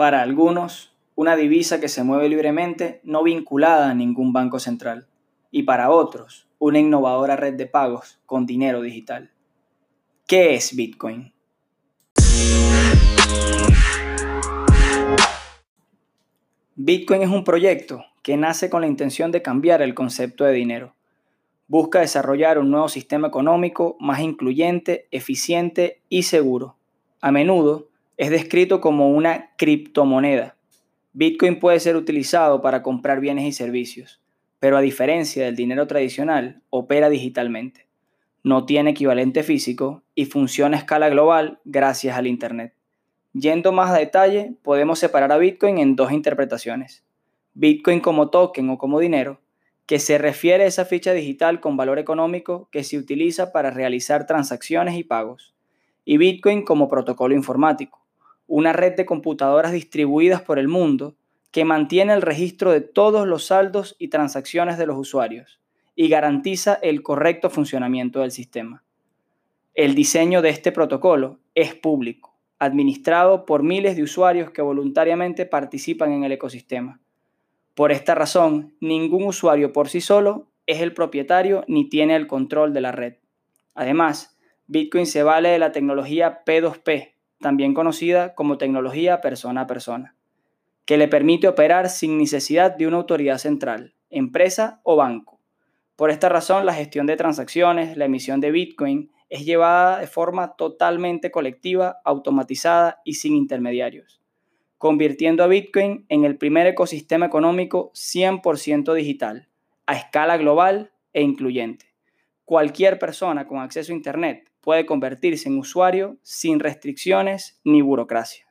Para algunos, una divisa que se mueve libremente no vinculada a ningún banco central. Y para otros, una innovadora red de pagos con dinero digital. ¿Qué es Bitcoin? Bitcoin es un proyecto que nace con la intención de cambiar el concepto de dinero. Busca desarrollar un nuevo sistema económico más incluyente, eficiente y seguro. A menudo es descrito como una criptomoneda. Bitcoin puede ser utilizado para comprar bienes y servicios, pero a diferencia del dinero tradicional, opera digitalmente. No tiene equivalente físico y funciona a escala global gracias al Internet. Yendo más a detalle, podemos separar a Bitcoin en dos interpretaciones. Bitcoin como token o como dinero, que se refiere a esa ficha digital con valor económico que se utiliza para realizar transacciones y pagos. Y Bitcoin como protocolo informático, una red de computadoras distribuidas por el mundo que mantiene el registro de todos los saldos y transacciones de los usuarios y garantiza el correcto funcionamiento del sistema. El diseño de este protocolo es público administrado por miles de usuarios que voluntariamente participan en el ecosistema. Por esta razón, ningún usuario por sí solo es el propietario ni tiene el control de la red. Además, Bitcoin se vale de la tecnología P2P, también conocida como tecnología persona a persona, que le permite operar sin necesidad de una autoridad central, empresa o banco. Por esta razón, la gestión de transacciones, la emisión de Bitcoin es llevada de forma totalmente colectiva, automatizada y sin intermediarios, convirtiendo a Bitcoin en el primer ecosistema económico 100% digital, a escala global e incluyente. Cualquier persona con acceso a Internet puede convertirse en usuario sin restricciones ni burocracia.